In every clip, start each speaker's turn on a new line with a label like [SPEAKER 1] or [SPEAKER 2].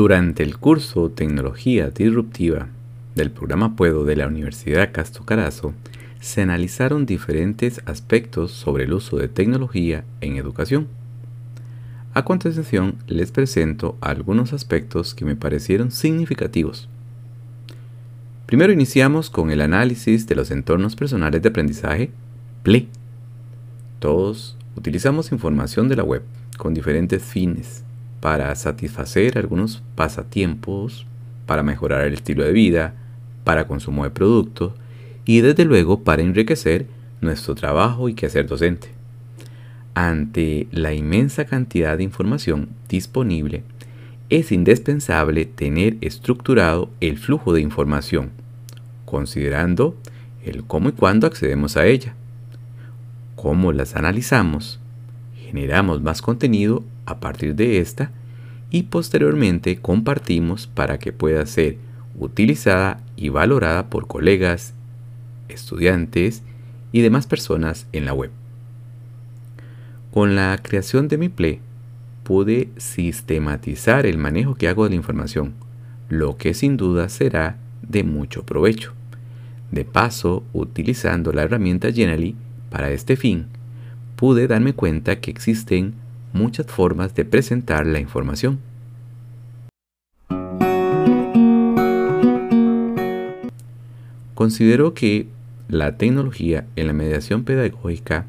[SPEAKER 1] Durante el curso Tecnología Disruptiva del programa Puedo de la Universidad Castro Carazo, se analizaron diferentes aspectos sobre el uso de tecnología en educación. A continuación les presento algunos aspectos que me parecieron significativos. Primero iniciamos con el análisis de los entornos personales de aprendizaje, PLE. Todos utilizamos información de la web con diferentes fines para satisfacer algunos pasatiempos, para mejorar el estilo de vida, para consumo de productos y desde luego para enriquecer nuestro trabajo y quehacer docente. Ante la inmensa cantidad de información disponible, es indispensable tener estructurado el flujo de información, considerando el cómo y cuándo accedemos a ella, cómo las analizamos, generamos más contenido a partir de esta y posteriormente compartimos para que pueda ser utilizada y valorada por colegas, estudiantes y demás personas en la web. Con la creación de mi Play pude sistematizar el manejo que hago de la información, lo que sin duda será de mucho provecho. De paso, utilizando la herramienta Genially para este fin, pude darme cuenta que existen muchas formas de presentar la información. Considero que la tecnología en la mediación pedagógica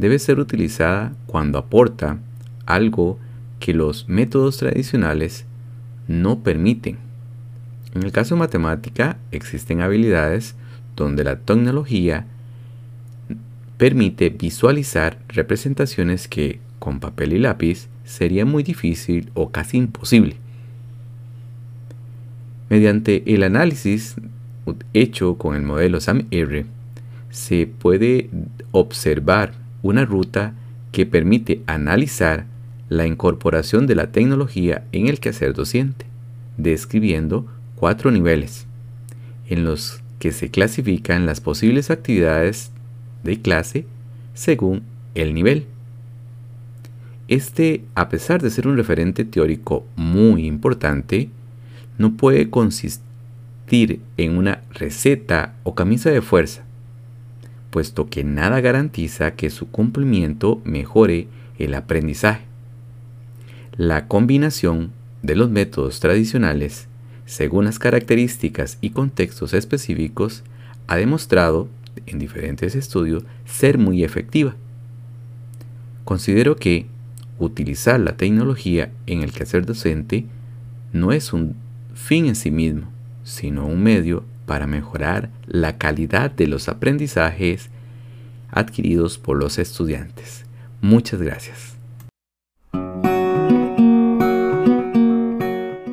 [SPEAKER 1] debe ser utilizada cuando aporta algo que los métodos tradicionales no permiten. En el caso de matemática existen habilidades donde la tecnología permite visualizar representaciones que con papel y lápiz sería muy difícil o casi imposible. Mediante el análisis hecho con el modelo SAM-R, se puede observar una ruta que permite analizar la incorporación de la tecnología en el quehacer docente, describiendo cuatro niveles, en los que se clasifican las posibles actividades de clase según el nivel. Este, a pesar de ser un referente teórico muy importante, no puede consistir en una receta o camisa de fuerza, puesto que nada garantiza que su cumplimiento mejore el aprendizaje. La combinación de los métodos tradicionales, según las características y contextos específicos, ha demostrado en diferentes estudios ser muy efectiva. Considero que utilizar la tecnología en el quehacer docente no es un fin en sí mismo, sino un medio para mejorar la calidad de los aprendizajes adquiridos por los estudiantes. Muchas gracias.